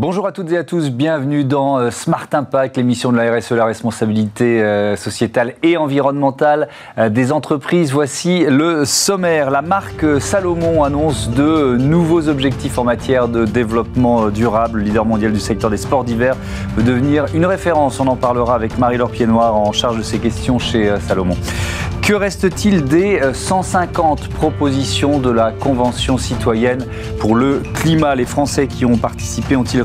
Bonjour à toutes et à tous, bienvenue dans euh, Smart Impact, l'émission de la RSE, la responsabilité euh, sociétale et environnementale euh, des entreprises. Voici le sommaire. La marque Salomon annonce de nouveaux objectifs en matière de développement durable. Le leader mondial du secteur des sports d'hiver veut devenir une référence. On en parlera avec Marie-Laure Piednoir en charge de ces questions chez Salomon. Que reste-t-il des 150 propositions de la Convention citoyenne pour le climat? Les Français qui ont participé ont-ils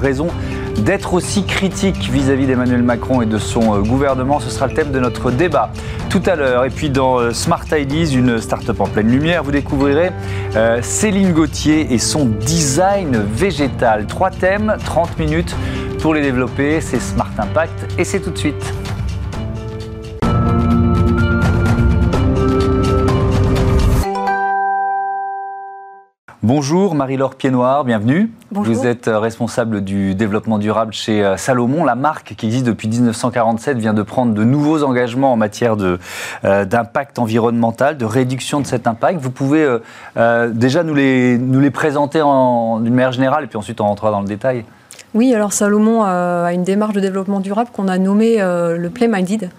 d'être aussi critique vis-à-vis d'Emmanuel Macron et de son euh, gouvernement. Ce sera le thème de notre débat tout à l'heure. Et puis dans euh, Smart Ideas, une start-up en pleine lumière, vous découvrirez euh, Céline Gauthier et son design végétal. Trois thèmes, 30 minutes pour les développer. C'est Smart Impact et c'est tout de suite. Bonjour Marie-Laure Piednoir, bienvenue. Bonjour. Vous êtes euh, responsable du développement durable chez euh, Salomon. La marque qui existe depuis 1947 vient de prendre de nouveaux engagements en matière euh, d'impact environnemental, de réduction de cet impact. Vous pouvez déjà nous les, nous les présenter d'une manière générale et puis ensuite on rentrera dans le détail. Oui, alors Salomon a une démarche de développement durable qu'on a nommée le Play Minded.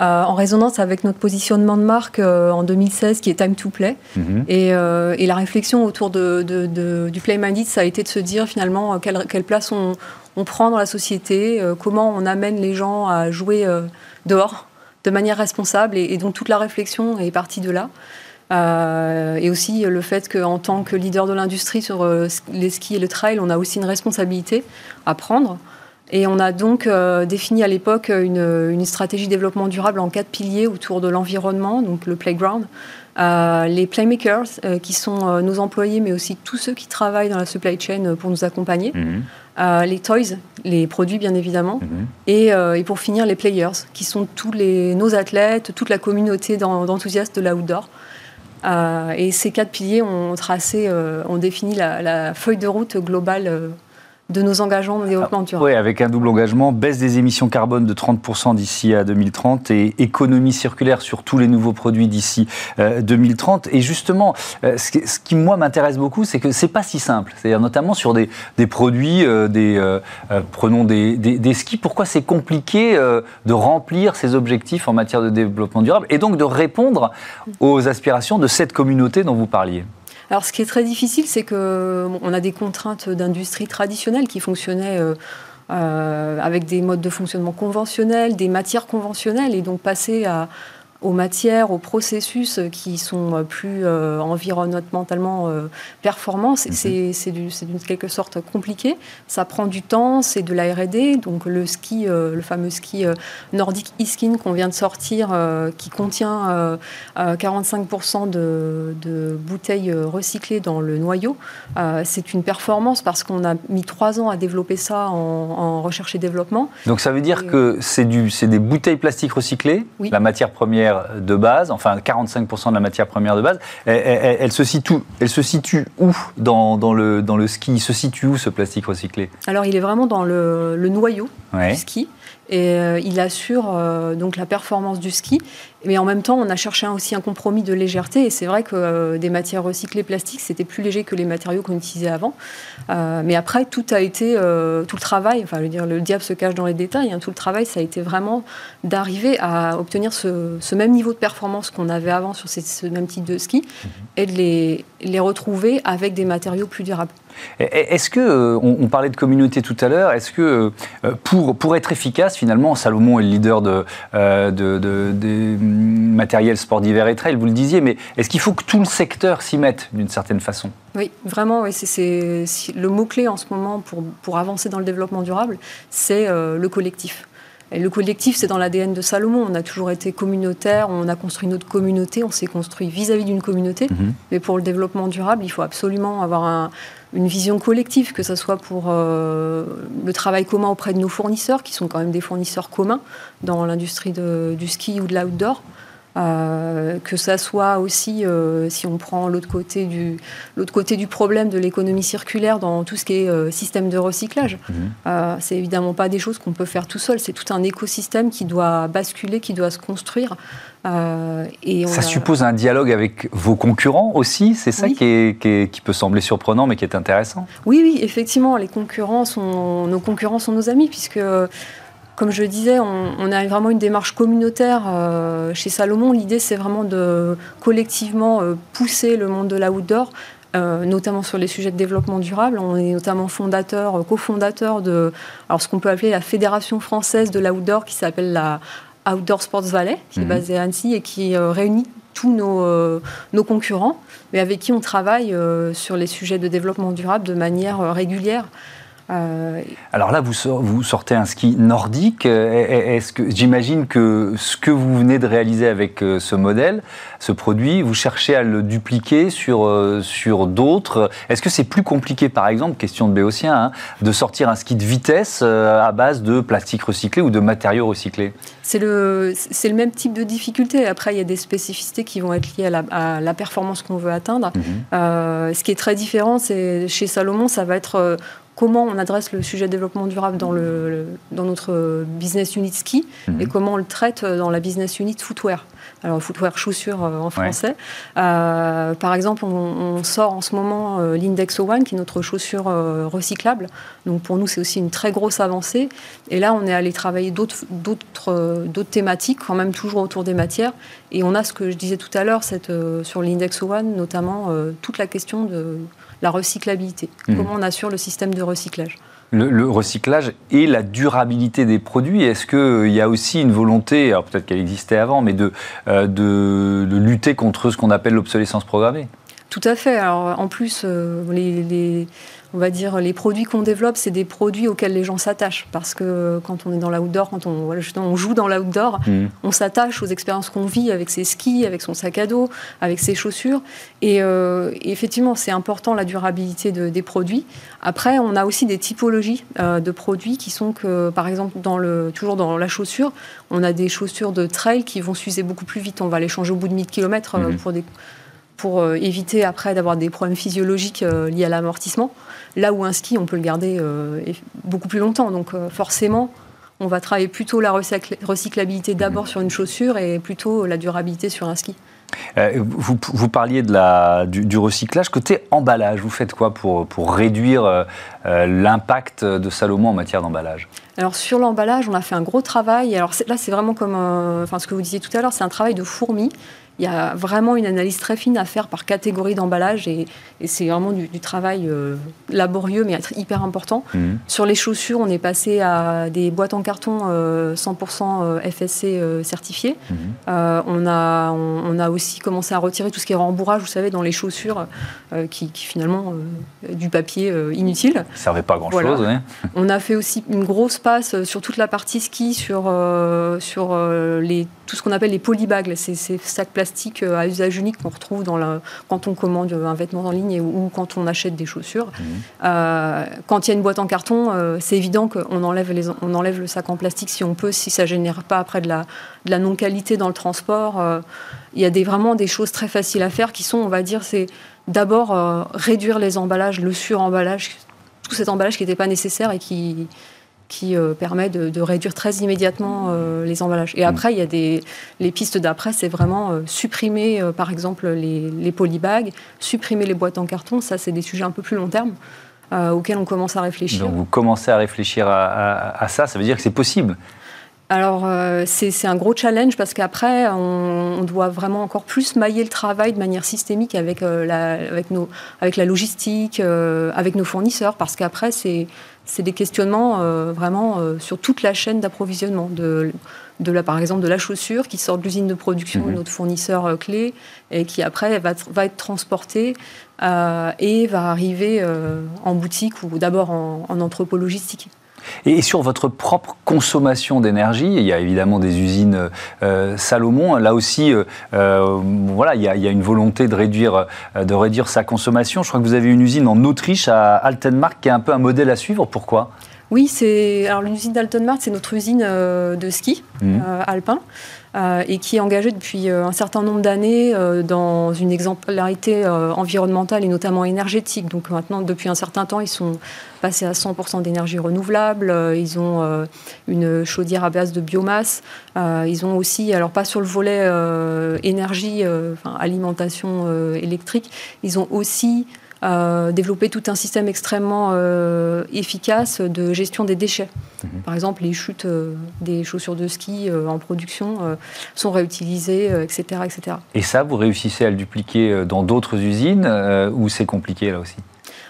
Euh, en résonance avec notre positionnement de marque euh, en 2016 qui est Time to Play. Mhm. Euh, et, la réflexion autour du Play Minded, ça a été de se dire finalement quelle, place on, prend dans la société, comment on amène les gens à jouer dehors de manière responsable. Et, donc toute la réflexion est partie de là. et aussi le fait qu'en tant que leader de l'industrie sur les skis et le trail, on a aussi une responsabilité à prendre. Et on a donc euh, défini à l'époque une, stratégie de développement durable en quatre piliers autour de l'environnement, donc le playground, euh, les playmakers, euh, qui sont nos employés, mais aussi tous ceux qui travaillent dans la supply chain pour nous accompagner, mhm. les toys, les produits bien évidemment, mhm. et, pour finir les players, qui sont tous les, nos athlètes, toute la communauté d'enthousiastes de l'outdoor. et ces quatre piliers ont tracé, ont défini la, la, feuille de route globale de nos engagements de développement durable. Oui, avec un double engagement, baisse des émissions carbone de 30% d'ici à 2030 et économie circulaire sur tous les nouveaux produits d'ici 2030. Euh, et justement, euh, ce qui, moi m'intéresse beaucoup, c'est que c'est pas si simple. C'est-à-dire notamment sur des, produits, euh, des, prenons des, des, skis. Pourquoi c'est compliqué de remplir ces objectifs en matière de développement durable et donc de répondre aux aspirations de cette communauté dont vous parliez? Alors, ce qui est très difficile, c'est qu'on a des contraintes d'industrie traditionnelle qui fonctionnaient euh, euh, avec des modes de fonctionnement conventionnels, des matières conventionnelles, et donc passer à aux matières, aux processus qui sont euh, plus euh, environnementalement euh, performants, mhm. c'est d'une quelque sorte compliqué. Ça prend du temps, c'est de la R&D. Donc le ski, le fameux ski nordique e-skin qu'on vient de sortir, qui contient 45% de, de, bouteilles recyclées dans le noyau, c'est une performance parce qu'on a mis trois ans à développer ça en, recherche et développement. Donc ça veut dire que c'est des bouteilles plastiques recyclées, la matière première de base, enfin 45% de la matière première de base, elle, se, situe, elle se situe où dans, dans, le, dans le ski? Il se situe où ce plastique recyclé? Alors il est vraiment dans le, le noyau du ski et euh, il assure euh, donc la performance du ski. Mais en même temps, on a cherché aussi un compromis de légèreté. Et c'est vrai que euh, des matières recyclées plastiques, c'était plus léger que les matériaux qu'on utilisait avant. mais après, tout a été, tout le travail, enfin, je veux dire, le diable se cache dans les détails. Hein, tout le travail, ça a été vraiment d'arriver à obtenir ce, même niveau de performance qu'on avait avant sur ce même type de ski mhm. et de les, les retrouver avec des matériaux plus durables. Est-ce que, euh, on, parlait de communauté tout à l'heure, est-ce que euh, pour, pour être efficace, finalement, Salomon est le leader de, euh, de, des matériels sport d'hiver et trail, vous le disiez, mais est-ce qu'il faut que tout le secteur s'y mette d'une certaine façon? Oui, vraiment, c'est le mot-clé en ce moment pour, pour avancer dans le développement durable, c'est le collectif. Et le collectif, c'est dans l'ADN de Salomon. On a toujours été communautaire, on a construit notre communauté, on s'est construit vis-à-vis d'une communauté. Mhm. Mais pour le développement durable, il faut absolument avoir un, une vision collective, que ce soit pour euh, le travail commun auprès de nos fournisseurs, qui sont quand même des fournisseurs communs dans l'industrie du ski ou de l'outdoor. Euh, que ça soit aussi, euh, si on prend l'autre côté, du, l'autre côté du problème de l'économie circulaire dans tout ce qui est euh, système de recyclage. Mhm. c'est évidemment pas des choses qu'on peut faire tout seul, c'est tout un écosystème qui doit basculer, qui doit se construire. et ça suppose un dialogue avec vos concurrents aussi, c'est ça qui, qui, peut sembler surprenant mais qui est intéressant? Oui, oui, effectivement, les concurrents sont, nos concurrents sont nos amis puisque comme je disais, on, a vraiment une démarche communautaire euh, chez Salomon. L'idée, c'est vraiment de collectivement euh, pousser le monde de l'outdoor, euh, notamment sur les sujets de développement durable. On est notamment fondateur, cofondateur de alors, ce qu'on peut appeler la Fédération française de l'outdoor, qui s'appelle la Outdoor Sports Valley, qui est mhm. basée à Annecy et qui réunit tous nos, nos, concurrents, mais avec qui on travaille sur les sujets de développement durable de manière régulière. Euh, Alors là, vous, vous, sortez un ski nordique. Euh, est-ce que j'imagine que ce que vous venez de réaliser avec euh, ce modèle, ce produit, vous cherchez à le dupliquer sur, sur d'autres Est-ce que c'est plus compliqué, par exemple, question de Béotien, hein, de sortir un ski de vitesse à base de plastique recyclé ou de matériaux recyclés? C'est le, le même type de difficulté. Après, il y a des spécificités qui vont être liées à la, performance qu'on veut atteindre. Mhm. ce qui est très différent, c'est chez Salomon, ça va être comment on adresse le sujet de développement durable dans, le, dans notre business unit ski et mhm. comment on le traite dans la business unit footwear. Alors, footwear chaussures euh, en français. Euh, par exemple, on, sort en ce moment euh, l'Index One, qui est notre chaussure recyclable. Donc, pour nous, c'est aussi une très grosse avancée. Et là, on est allé travailler d'autres thématiques, quand même toujours autour des matières. Et on a ce que je disais tout à l'heure, sur l'Index One, notamment toute la question de la recyclabilité. Mmh. Comment on assure le système de recyclage le, recyclage et la durabilité des produits. Est-ce qu'il euh, y a aussi une volonté, alors peut-être qu'elle existait avant, mais de, euh, de, lutter contre ce qu'on appelle l'obsolescence programmée? Tout à fait. Alors, en plus, euh, les on va dire, les produits qu'on développe, c'est des produits auxquels les gens s'attachent. Parce que quand on est dans l'outdoor, quand on, on joue dans l'outdoor, mmh. on s'attache aux expériences qu'on vit avec ses skis, avec son sac à dos, avec ses chaussures. Et, euh, effectivement, c'est important la durabilité des produits. Après, on a aussi des typologies euh, de produits qui sont que, par exemple, dans le, toujours dans la chaussure, on a des chaussures de trail qui vont s'user beaucoup plus vite. On va les changer au bout de 1000 km euh, mmh. pour des pour euh, éviter après d'avoir des problèmes physiologiques euh, liés à l'amortissement. Là où un ski, on peut le garder euh, beaucoup plus longtemps. Donc forcément, on va travailler plutôt la recyclabilité d'abord sur une chaussure et plutôt la durabilité sur un ski. vous, parliez de la, du, recyclage. Côté emballage, vous faites quoi pour, pour réduire l'impact de Salomon en matière d'emballage? Alors sur l'emballage, on a fait un gros travail. Alors là, c'est vraiment comme enfin, ce que vous disiez tout à l'heure, c'est un travail de fourmi. Il y a vraiment une analyse très fine à faire par catégorie d'emballage et, c'est vraiment du, travail euh, laborieux mais hyper important. Mhm. Sur les chaussures, on est passé à des boîtes en carton 100% euh, FSC euh, certifiées. Mhm. on, a, on, a aussi commencé à retirer tout ce qui est rembourrage, vous savez, dans les chaussures qui, finalement du papier inutile. Ça servait pas à grand chose. on a fait aussi une grosse passe sur toute la partie ski, sur, sur les, tout ce qu'on appelle les polybags, ces, ces sacs plastiques euh, à usage unique qu'on retrouve dans la, quand on commande un vêtement en ligne ou quand on achète des chaussures. Mmh. Euh, quand il y a une boîte en carton, euh, c'est évident qu'on enlève, les, on enlève le sac en plastique si on peut, si ça ne génère pas après de la, de la non-qualité dans le transport. il y a des, vraiment des choses très faciles à faire qui sont, on va dire, c'est d'abord réduire les emballages, le sur-emballage, tout cet emballage qui n'était pas nécessaire et qui, qui euh, permet de, réduire très immédiatement euh, les emballages. Et mm. après, il y a des les pistes d'après, c'est vraiment euh, supprimer, par exemple, les, les polybags, supprimer les boîtes en carton. Ça, c'est des sujets un peu plus long terme. auxquels on commence à réfléchir. Donc vous commencez à réfléchir à, ça, ça veut dire que c'est possible alors, c'est un gros challenge parce qu'après, on, doit vraiment encore plus mailler le travail de manière systémique avec, la, avec, nos, avec la logistique, avec nos fournisseurs, parce qu'après, c'est c'est des questionnements euh, vraiment euh, sur toute la chaîne d'approvisionnement, de, de la, par exemple de la chaussure qui sort de l'usine de production de mhm. notre fournisseur euh, clé et qui après va, va être transporté et va arriver en boutique ou d'abord en, en entrepôt logistique. Et sur votre propre consommation d'énergie, il y a évidemment des usines euh, Salomon. Là aussi, euh, euh, voilà, il y, a, une volonté de réduire, de réduire sa consommation. Je crois que vous avez une usine en Autriche, à Altenmark, qui est un peu un modèle à suivre. Pourquoi? Oui, c'est alors l'usine d'Altenmark, c'est notre usine de ski mmh. alpin. et qui est engagé depuis un certain nombre d'années dans une exemplarité environnementale et notamment énergétique. Donc maintenant, depuis un certain temps, ils sont passés à 100% d'énergie renouvelable. Ils ont une chaudière à base de biomasse. ils ont aussi, alors pas sur le volet énergie, enfin, alimentation électrique, ils ont aussi euh, développer tout un système extrêmement euh, efficace de gestion des déchets. Mhm. Par exemple, les chutes euh, des chaussures de ski en production sont réutilisées, etc., etc. Et ça, vous réussissez à le dupliquer dans d'autres usines ou c'est compliqué là aussi?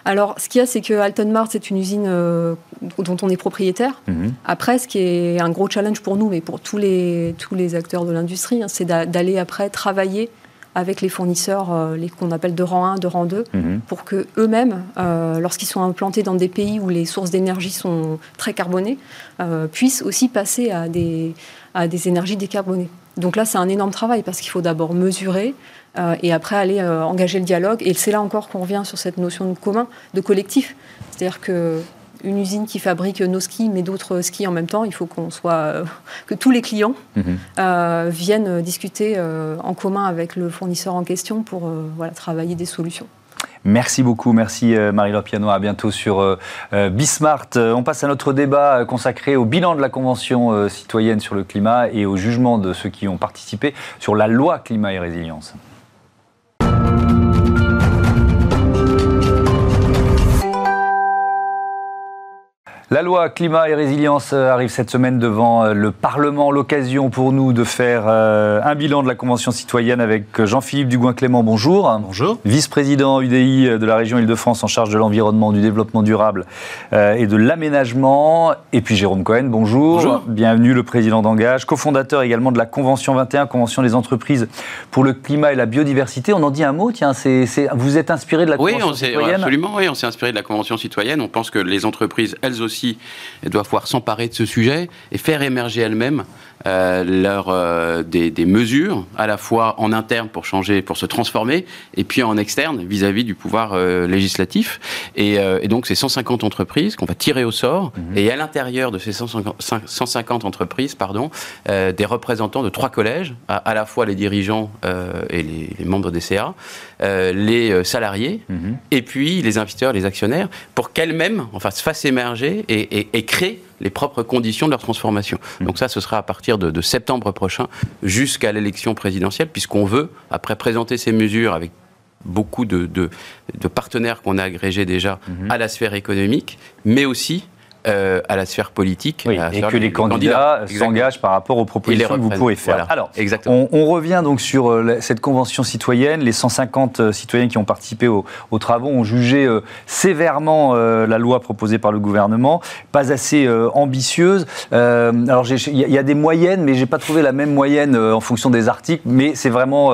Alors, ce qu'il y a, c'est que Alton Mart, c'est une usine dont on est propriétaire. Mhm. Après, ce qui est un gros challenge pour nous, mais pour tous les, tous les acteurs de l'industrie, hein, c'est d'aller après travailler avec les fournisseurs euh, les qu'on appelle de rang 1, de rang 2, mhm. pour que eux-mêmes, euh, lorsqu'ils sont implantés dans des pays où les sources d'énergie sont très carbonées, euh, puissent aussi passer à des, à des énergies décarbonées. Donc là, c'est un énorme travail parce qu'il faut d'abord mesurer et après aller engager le dialogue. Et c'est là encore qu'on revient sur cette notion de commun, de collectif. C'est-à-dire que une usine qui fabrique nos skis, mais d'autres skis en même temps. Il faut qu'on soit, euh, que tous les clients mhm. euh, viennent discuter euh, en commun avec le fournisseur en question pour voilà, travailler des solutions. Merci beaucoup, merci Marie-Laure Piano. À bientôt sur Bismart. On passe à notre débat consacré au bilan de la Convention citoyenne sur le climat et au jugement de ceux qui ont participé sur la loi climat et résilience. La loi climat et résilience euh, arrive cette semaine devant euh, le Parlement. L'occasion pour nous de faire euh, un bilan de la Convention citoyenne avec Jean-Philippe Dugoin-Clément. Bonjour. Bonjour. Vice-président UDI de la région Île-de-France en charge de l'environnement, du développement durable et de l'aménagement. Et puis Jérôme Cohen, bonjour. Bonjour. Bienvenue, le président d'Engage, cofondateur également de la Convention 21, Convention des entreprises pour le climat et la biodiversité. On en dit un mot, tiens, vous êtes inspiré de la Convention citoyenne? Oui, absolument, oui, on s'est inspiré de la Convention citoyenne. On pense que les entreprises, elles aussi, elles doivent pouvoir s'emparer de ce sujet et faire émerger elles-mêmes euh, leur, euh, des, mesures, à la fois en interne pour changer, pour se transformer, et puis en externe vis-à-vis du pouvoir euh, législatif. Et, donc, c'est 150 entreprises qu'on va tirer au sort, mhm. et à l'intérieur de ces 150, entreprises, pardon, des représentants de trois collèges, à, la fois les dirigeants et les, membres des CA, les salariés, mhm. et puis les investisseurs, les actionnaires, pour qu'elles-mêmes enfin, se fassent émerger et, et créent les propres conditions de leur transformation. Mmh. Donc ça, ce sera à partir de, septembre prochain jusqu'à l'élection présidentielle, puisqu'on veut, après présenter ces mesures avec beaucoup de, partenaires qu'on a agrégés déjà mmh. à la sphère économique, mais aussi euh, à la sphère politique. et que les, candidats, s'engagent par rapport aux propositions que vous pouvez faire. Alors, exactement. On, revient donc sur euh, cette convention citoyenne. Les 150 euh, citoyens qui ont participé aux, travaux ont jugé sévèrement la loi proposée par le gouvernement, pas assez ambitieuse. alors, il y, a des moyennes, mais j'ai pas trouvé la même moyenne en fonction des articles. Mais c'est vraiment,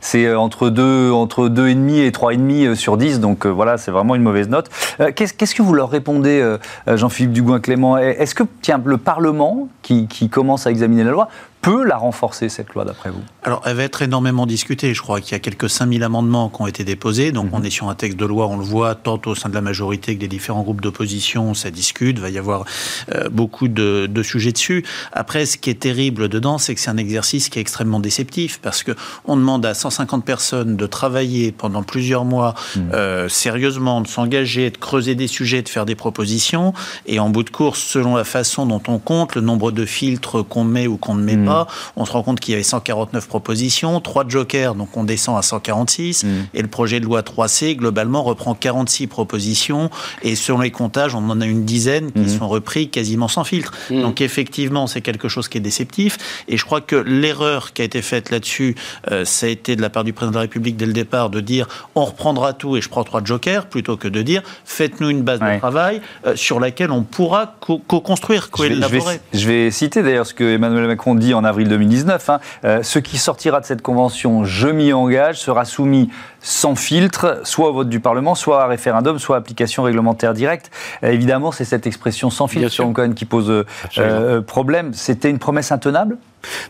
c'est entre 2, entre 2,5 et 3,5 sur 10. Donc voilà, c'est vraiment une mauvaise note. Qu'est-ce que vous leur répondez, Jean Jean-Philippe Dugoin-Clément. Est-ce que le Parlement, qui commence à examiner la loi, peut la renforcer, cette loi, d'après vous? Alors, elle va être énormément discutée. Je crois qu'il y a quelques 5000 amendements qui ont été déposés. Donc, mhm. on est sur un texte de loi, on le voit, tant au sein de la majorité que des différents groupes d'opposition, ça discute. Il va y avoir euh, beaucoup de, sujets dessus. Après, ce qui est terrible dedans, c'est que c'est un exercice qui est extrêmement déceptif parce que on demande à 150 personnes de travailler pendant plusieurs mois mhm. euh, sérieusement, de s'engager, de creuser des sujets, de faire des propositions. Et en bout de course, selon la façon dont on compte, le nombre de filtres qu'on met ou qu'on ne met mhm. pas, on se rend compte qu'il y avait 149 propositions, 3 jokers, donc on descend à 146. Mm. Et le projet de loi 3C, globalement, reprend 46 propositions. Et selon les comptages, on en a une dizaine qui mm. sont repris quasiment sans filtre. Donc effectivement, c'est quelque chose qui est déceptif. Et je crois que l'erreur qui a été faite là-dessus, euh, ça a été de la part du président de la République dès le départ de dire on reprendra tout et je prends trois jokers, plutôt que de dire faites-nous une base de travail euh, sur laquelle on pourra co-construire, co-élaborer. Je, vais citer d'ailleurs ce que Emmanuel Macron dit en en avril 2019. Hein. Euh, ce qui sortira de cette convention, je m'y engage, sera soumis sans filtre, soit au vote du Parlement, soit à référendum, soit à application réglementaire directe. Euh, évidemment, c'est cette expression sans filtre, sur qui pose euh, problème. C'était une promesse intenable?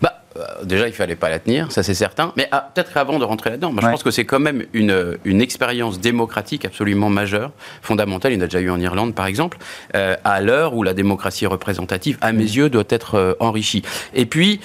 Bah, déjà, il fallait pas la tenir, ça c'est certain. Mais ah, peut-être avant de rentrer là-dedans, je pense que c'est quand même une, une expérience démocratique absolument majeure, fondamentale. Il y en a déjà eu en Irlande, par exemple, euh, à l'heure où la démocratie représentative, à mes yeux, doit être euh, enrichie. Et puis,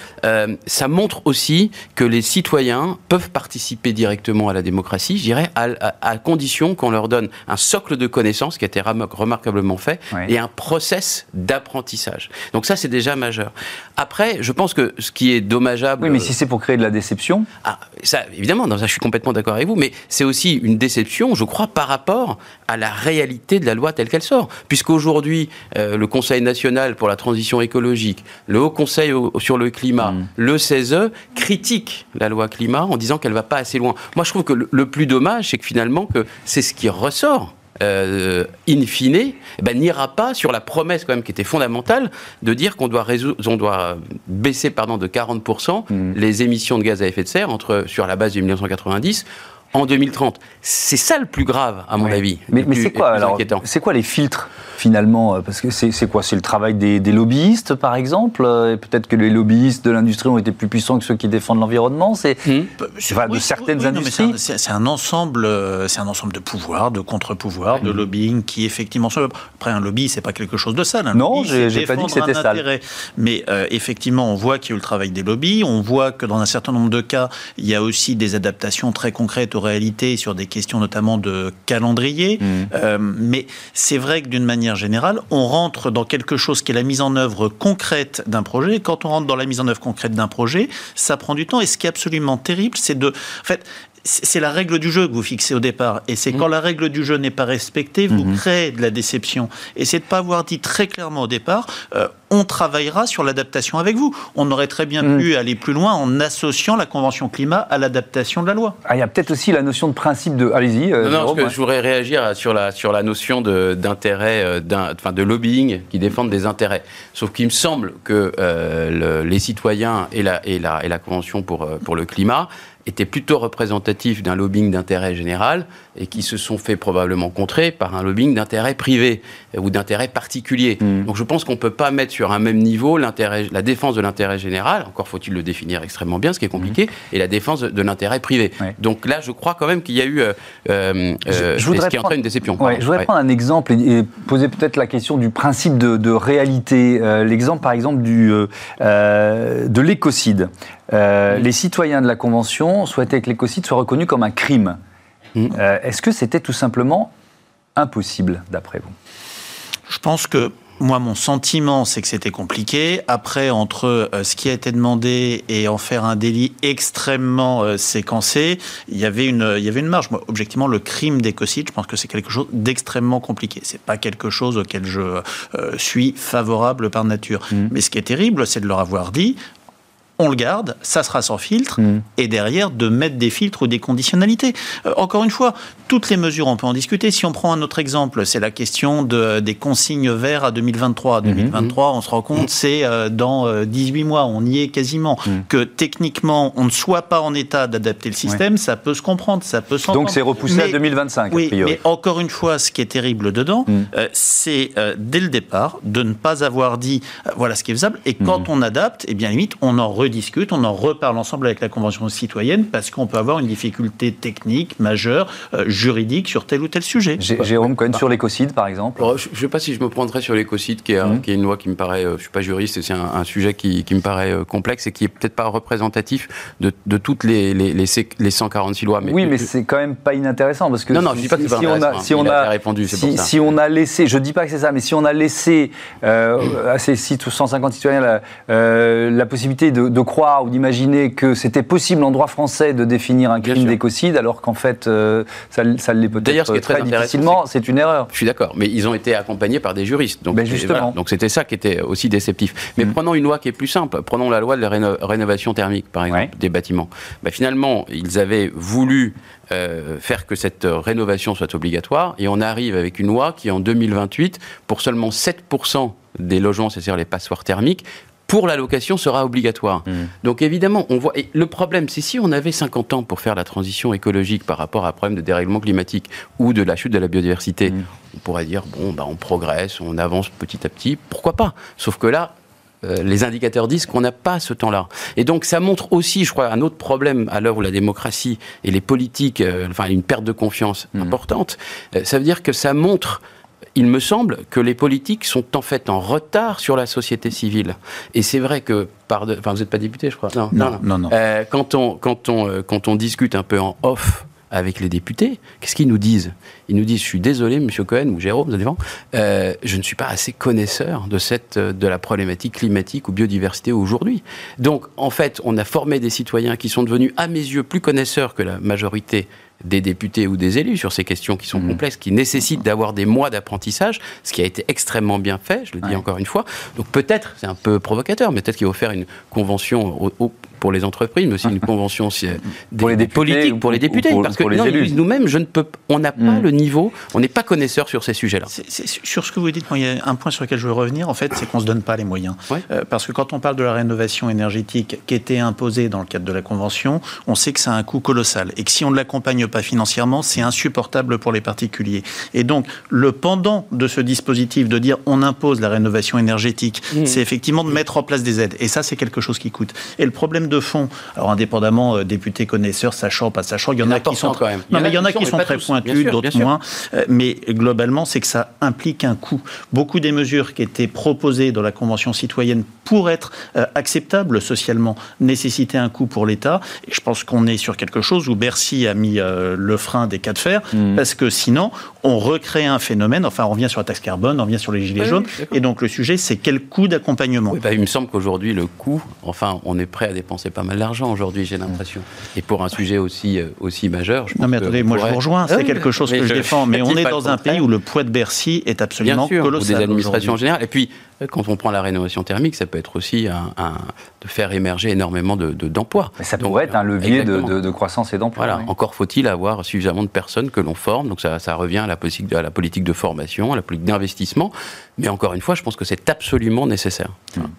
ça montre aussi que les citoyens peuvent participer directement à la démocratie, je dirais, à, condition qu'on leur donne un socle de connaissances qui a été remarquablement fait et un process d'apprentissage. Donc ça, c'est déjà majeur. Après, je pense que ce qui est dommageable. Oui, mais si c'est pour créer de la déception. Ah, ça, évidemment, ça, je suis complètement d'accord avec vous, mais c'est aussi une déception, je crois, par rapport à la réalité de la loi telle qu'elle sort. Puisqu'aujourd'hui, euh, le Conseil national pour la transition écologique, le Haut Conseil sur le climat, mm. le CESE critiquent la loi climat en disant qu'elle va pas assez loin. Moi, je trouve que le, le plus dommage, c'est que finalement, que c'est ce qui ressort euh, in fine, eh ben, n'ira pas sur la promesse quand même qui était fondamentale de dire qu'on doit, on doit baisser pardon, de 40% mmh. les émissions de gaz à effet de serre entre, sur la base de 1990 en 2030. C'est ça le plus grave, à mon avis. Mais, c'est quoi alors C'est quoi les filtres finalement euh, Parce que c'est quoi C'est le travail des, lobbyistes, par exemple euh, Peut-être que les lobbyistes de l'industrie ont été plus puissants que ceux qui défendent l'environnement. C'est hmm. de certaines industries. C'est un, ensemble, euh, c'est un ensemble de pouvoirs, de contre-pouvoirs, de lobbying qui effectivement. Après, un lobby, c'est pas quelque chose de sale. non, j'ai pas dit que c'était sale. Mais effectivement, on voit qu'il y a eu le travail des lobbies. On voit que dans un certain nombre de cas, il y a aussi des adaptations très concrètes aux réalités sur des questions notamment de calendrier. Mmh. mais c'est vrai que d'une manière générale, on rentre dans quelque chose qui est la mise en œuvre concrète d'un projet. quand on rentre dans la mise en œuvre concrète d'un projet, ça prend du temps. Et ce qui est absolument terrible, c'est de... En fait, c'est la règle du jeu que vous fixez au départ. Et c'est mmh. quand la règle du jeu n'est pas respectée, vous mmh. créez de la déception. Et c'est de ne pas avoir dit très clairement au départ, euh, on travaillera sur l'adaptation avec vous. On aurait très bien mmh. pu aller plus loin en associant la Convention climat à l'adaptation de la loi. Ah, il y a peut-être aussi la notion de principe de... Allez-y. Euh, non, je voudrais réagir sur la, sur la notion d'intérêt, euh, enfin de lobbying qui défendent des intérêts. Sauf qu'il me semble que les citoyens et la, et la, et la Convention pour, pour le climat étaient plutôt représentatifs d'un lobbying d'intérêt général et qui se sont fait probablement contrer par un lobbying d'intérêt privé ou d'intérêt particulier. Hmm. Donc je pense qu'on ne peut pas mettre sur un même niveau la défense de l'intérêt général, encore faut-il le définir extrêmement bien, ce qui est compliqué, hmm. et la défense de, l'intérêt privé. Donc là, je crois quand même qu'il y a eu euh, euh, je, ce qui entraîne une déception. je voudrais prendre un exemple et, poser peut-être la question du principe de, réalité. Euh, l'exemple, par exemple, du, de l'écocide. Les citoyens de la Convention souhaitaient que l'écocide soit reconnu comme un crime. Mm. Euh, est-ce que c'était tout simplement impossible, d'après vous? Je pense que moi, mon sentiment, c'est que c'était compliqué. Après, entre euh, ce qui a été demandé et en faire un délit extrêmement euh, séquencé, il y avait une, il y avait une marge. Moi, objectivement, le crime d'écocide, je pense que c'est quelque chose d'extrêmement compliqué. C'est pas quelque chose auquel je suis favorable par nature. Mm. Mais ce qui est terrible, c'est de leur avoir dit on le garde, ça sera sans filtre, mm. et derrière de mettre des filtres ou des conditionnalités. Euh, encore une fois, toutes les mesures, on peut en discuter. Si on prend un autre exemple, c'est la question de, des consignes verts à 2023. 2023, mm-hmm. on se rend compte, c'est euh, dans 18 euh, mois, on y est quasiment. Mm. Que techniquement, on ne soit pas en état d'adapter le système, ça peut se comprendre, ça peut s'entendre. Donc c'est repoussé à 2025, oui, mais encore une fois, ce qui est terrible dedans, mm. c'est dès le départ de ne pas avoir dit, voilà ce qui est faisable, et quand on adapte, et eh bien limite, on en discute, on en reparle ensemble avec la Convention citoyenne parce qu'on peut avoir une difficulté technique majeure, euh, juridique sur tel ou tel sujet. Jérôme Cohen, sur l'écocide par exemple Je ne sais pas si je me prendrais sur l'écocide, qui, mmh. qui, est une loi qui me paraît, euh, je ne suis pas juriste, c'est un, sujet qui, qui, me paraît euh, complexe et qui est peut-être pas représentatif de, de toutes les, les, les, les, 146 lois. Mais oui, mais c'est quand même pas inintéressant parce que non, non, je dis pas que si, on a, si on a, répondu, si, si on a laissé, je dis pas que c'est ça, mais si on a laissé à ces 150 citoyens la, la possibilité de, de croire ou d'imaginer que c'était possible en droit français de définir un crime d'écocide, alors qu'en fait, euh, ça, ça l'est peut-être ce qui est très, difficilement, c'est une erreur. Je suis d'accord, mais ils ont été accompagnés par des juristes. Donc, ben justement. donc c'était ça qui était aussi déceptif. Mais mm. prenons une loi qui est plus simple. Prenons la loi de la rénovation thermique, par exemple, des bâtiments. Ben, finalement, ils avaient voulu euh, faire que cette rénovation soit obligatoire, et on arrive avec une loi qui, en 2028, pour seulement 7% des logements, c'est-à-dire les passoires thermiques, pour la location sera obligatoire. Mmh. Donc évidemment, on voit. Et le problème, c'est si on avait 50 ans pour faire la transition écologique par rapport à un problème de dérèglement climatique ou de la chute de la biodiversité, mmh. on pourrait dire bon, bah, on progresse, on avance petit à petit, pourquoi pas? Sauf que là, les indicateurs disent qu'on n'a pas ce temps-là. Et donc ça montre aussi, je crois, un autre problème à l'heure où la démocratie et les politiques, enfin une perte de confiance mmh. importante. ça veut dire que ça montre il me semble que les politiques sont en fait en retard sur la société civile. Et c'est vrai que, par enfin, vous n'êtes pas député, je crois. Non, non, non. non. Euh, quand, on, quand, on, euh, quand on discute un peu en off avec les députés, qu'est-ce qu'ils nous disent? Ils nous disent, je suis désolé, Monsieur Cohen ou Jérôme, ça euh, je ne suis pas assez connaisseur de, cette, de la problématique climatique ou biodiversité aujourd'hui. Donc, en fait, on a formé des citoyens qui sont devenus, à mes yeux, plus connaisseurs que la majorité des députés ou des élus sur ces questions qui sont mmh. complexes, qui nécessitent d'avoir des mois d'apprentissage, ce qui a été extrêmement bien fait, je le dis encore une fois. Donc peut-être, c'est un peu provocateur, mais peut-être qu'il faut faire une convention au, pour les entreprises, mais aussi une convention pour les politiques pour les députés. parce que nous-mêmes, je ne peux, on n'a pas hmm. le niveau, on n'est pas connaisseur sur ces sujets-là. Sur ce que vous dites, il y a un point sur lequel je veux revenir, en fait, c'est qu'on ne se donne pas les moyens. Euh, parce que quand on parle de la rénovation énergétique qui était imposée dans le cadre de la Convention, on sait que ça a un coût colossal. Et que si on ne l'accompagne pas financièrement, c'est insupportable pour les particuliers. Et donc, le pendant de ce dispositif de dire on impose la rénovation énergétique, hmm. c'est effectivement de mettre en place des aides. Et ça, c'est quelque chose qui coûte. Et le problème de fond. Alors indépendamment, euh, députés connaisseurs, sachant, pas sachant, il y en a qui sont quand même. Non, mais il y en a qui sont très pointus, d'autres moins. Euh, mais globalement, c'est que ça implique un coût. Beaucoup des mesures qui étaient proposées dans la Convention citoyenne pour être euh, acceptables socialement nécessitaient un coût pour l'État. Et je pense qu'on est sur quelque chose où Bercy a mis le frein des cas de fer, mmh. parce que sinon, on recrée un phénomène. Enfin, on revient sur la taxe carbone, on revient sur les gilets jaunes. et donc le sujet, c'est quel coût d'accompagnement. Bah, il me semble qu'aujourd'hui, le coût, enfin, on est prêt à dépenser pas mal d'argent aujourd'hui, j'ai l'impression. Et pour un sujet aussi, euh, aussi majeur, je pense Non, mais attendez, moi je vous rejoins, c'est quelque chose que je, défends. Mais on est dans un pays où le poids de Bercy est absolument Bien sûr, colossal. Ou des administrations en général. Et puis, quand on prend la rénovation thermique, ça peut être aussi un, de faire émerger énormément d'emplois. De, ça pourrait être un levier de, croissance et d'emploi. Voilà. Encore faut-il avoir suffisamment de personnes que l'on forme. Donc ça, ça, revient à la, politique, à la politique de formation, à la politique d'investissement. Mais encore une fois, je pense que c'est absolument nécessaire.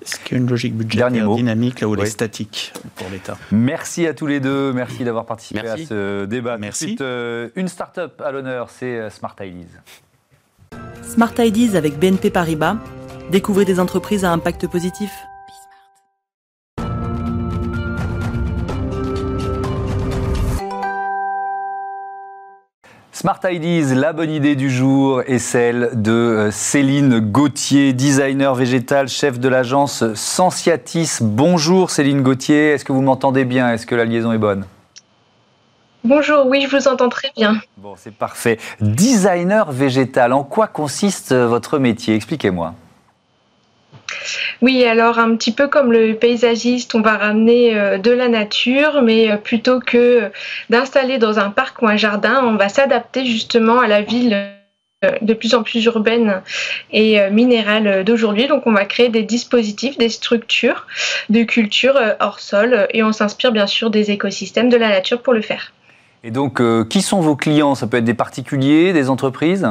Est-ce qu'il y a une logique budgétaire dynamique là où elle est statique pour l'État? Merci à tous les deux. Merci d'avoir participé à ce débat. Merci. Euh, une start-up à l'honneur, c'est euh, Smart Ideas. Smart Ideas avec BNP Paribas Découvrez des entreprises à impact positif. Smart Ideas, la bonne idée du jour est celle de euh, Céline Gauthier, designer végétal, chef de l'agence Sensiatis. Bonjour Céline Gauthier, est-ce que vous m'entendez bien? Est-ce que la liaison est bonne? Bonjour, oui, je vous entends très bien. Bon, c'est parfait. Designer végétal, en quoi consiste votre métier? Expliquez-moi. Oui, alors un petit peu comme le paysagiste, on va ramener euh, de la nature, mais euh, plutôt que d'installer dans un parc ou un jardin, on va s'adapter justement à la ville euh, de plus en plus urbaine et minérale d'aujourd'hui. Donc on va créer des dispositifs, des structures de culture hors sol et on s'inspire bien sûr des écosystèmes de la nature pour le faire. Et donc qui sont vos clients? Ça peut être des particuliers, des entreprises?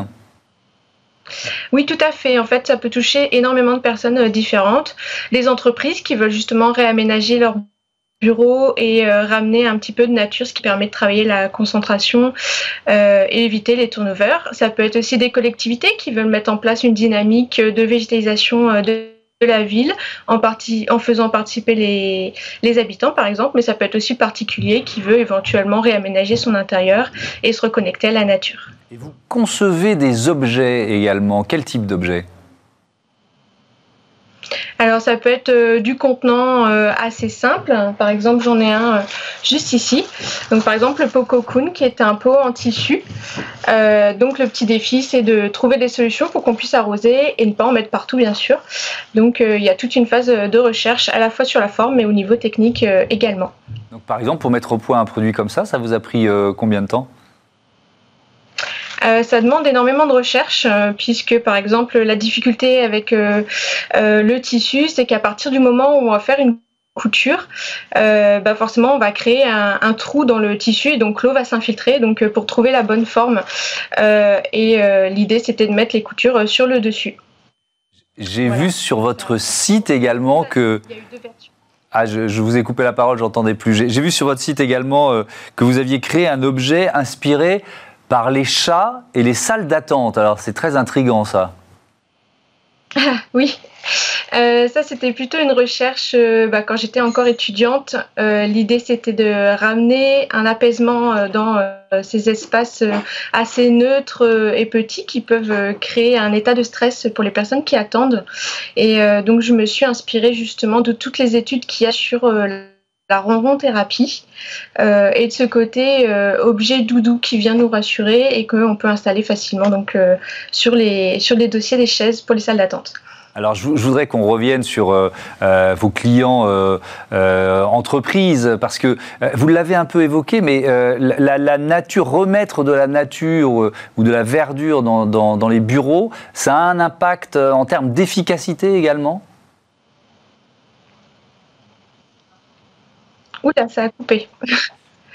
Oui, tout à fait. En fait, ça peut toucher énormément de personnes euh, différentes. Des entreprises qui veulent justement réaménager leur bureau et euh, ramener un petit peu de nature, ce qui permet de travailler la concentration euh, et éviter les turnovers. Ça peut être aussi des collectivités qui veulent mettre en place une dynamique de végétalisation de la ville en, faisant participer les, les, habitants par exemple, mais ça peut être aussi particulier qui veut éventuellement réaménager son intérieur et se reconnecter à la nature. Et vous concevez des objets également. Quel type d'objets alors ça peut être euh, du contenant euh, assez simple. Par exemple, j'en ai un euh, juste ici. Donc par exemple le pot cocoon qui est un pot en tissu. donc le petit défi c'est de trouver des solutions pour qu'on puisse arroser et ne pas en mettre partout bien sûr. Donc il y a toute une phase de recherche à la fois sur la forme mais au niveau technique également. Donc par exemple pour mettre au point un produit comme ça, ça vous a pris combien de temps? Euh, ça demande énormément de recherche euh, puisque par exemple la difficulté avec euh, le tissu c'est qu'à partir du moment où on va faire une couture, bah forcément on va créer un, trou dans le tissu et donc l'eau va s'infiltrer donc pour trouver la bonne forme et l'idée c'était de mettre les coutures sur le dessus. J'ai vu sur votre site également que... Ah, je, je, vous ai coupé la parole, j'entendais plus. J'ai vu sur votre site également que vous aviez créé un objet inspiré par les chats et les salles d'attente. Alors c'est très intrigant ça. oui, euh, ça c'était plutôt une recherche euh, bah, quand j'étais encore étudiante. Euh, l'idée c'était de ramener un apaisement dans ces espaces assez neutres et petits qui peuvent créer un état de stress pour les personnes qui attendent. Et donc je me suis inspirée justement de toutes les études qu'il y a sur la ronron thérapie et de ce côté objet doudou qui vient nous rassurer et qu'on peut installer facilement donc sur les sur les dossiers des chaises pour les salles d'attente. Alors, je, voudrais qu'on revienne sur euh, euh, vos clients euh, entreprises, parce que vous l'avez un peu évoqué, mais la, nature, remettre de la nature ou de la verdure dans, les bureaux, ça a un impact en termes d'efficacité également? Oula, ça a coupé.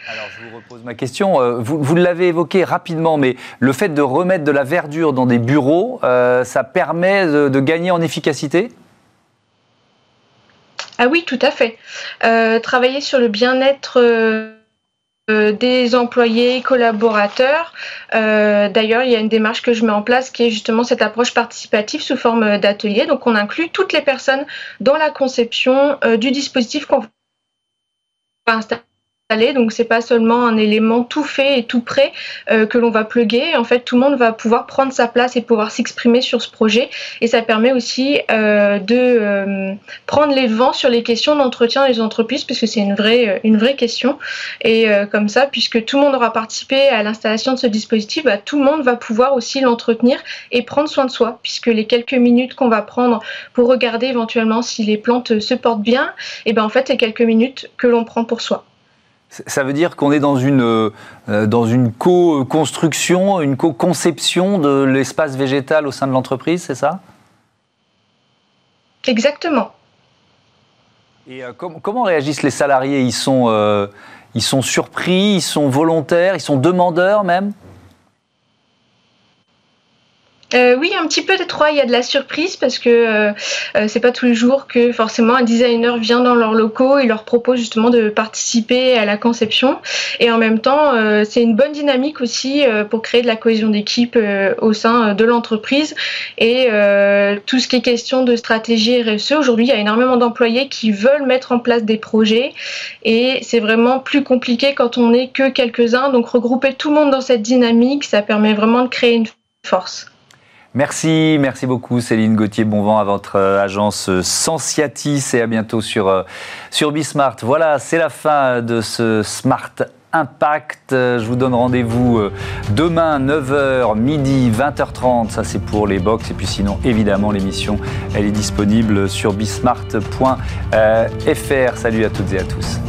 Alors je vous repose ma question. Euh, vous, l'avez évoqué rapidement, mais le fait de remettre de la verdure dans des bureaux, euh, ça permet de, gagner en efficacité? Ah oui, tout à fait. Euh, travailler sur le bien-être des employés, collaborateurs. D'ailleurs, il y a une démarche que je mets en place qui est justement cette approche participative sous forme d'atelier. Donc, on inclut toutes les personnes dans la conception du dispositif qu'on va installer donc c'est pas seulement un élément tout fait et tout prêt euh, que l'on va pluguer. En fait, tout le monde va pouvoir prendre sa place et pouvoir s'exprimer sur ce projet. Et ça permet aussi euh, de euh, prendre les vents sur les questions d'entretien des entreprises, puisque c'est une vraie, une vraie question. Et comme ça, puisque tout le monde aura participé à l'installation de ce dispositif, bah, tout le monde va pouvoir aussi l'entretenir et prendre soin de soi, puisque les quelques minutes qu'on va prendre pour regarder éventuellement si les plantes se portent bien, et ben en fait, c'est quelques minutes que l'on prend pour soi. Ça veut dire qu'on est dans une, euh, dans une co-construction, une co-conception de l'espace végétal au sein de l'entreprise, c'est ça? Exactement. Et euh, comment réagissent les salariés? Ils sont, euh, ils sont surpris, ils sont volontaires, ils sont demandeurs même? Euh, oui, un petit peu de trois. Il y a de la surprise parce que euh, euh, c'est pas tous les jours que forcément un designer vient dans leurs locaux et leur propose justement de participer à la conception. Et en même temps, c'est une bonne dynamique aussi pour créer de la cohésion d'équipe au sein de l'entreprise. Et tout ce qui est question de stratégie RSE, aujourd'hui, il y a énormément d'employés qui veulent mettre en place des projets et c'est vraiment plus compliqué quand on n'est que quelques-uns. Donc regrouper tout le monde dans cette dynamique, ça permet vraiment de créer une force. Merci, merci beaucoup Céline Gauthier. Bon vent à votre euh, agence euh, Sensiatis et à bientôt sur, euh, sur Bismart. Voilà, c'est la fin de ce Smart Impact. Je vous donne rendez-vous demain 9h, midi, 20h30. Ça, c'est pour les box. Et puis sinon, évidemment, l'émission, elle est disponible sur bismart.fr. Salut à toutes et à tous.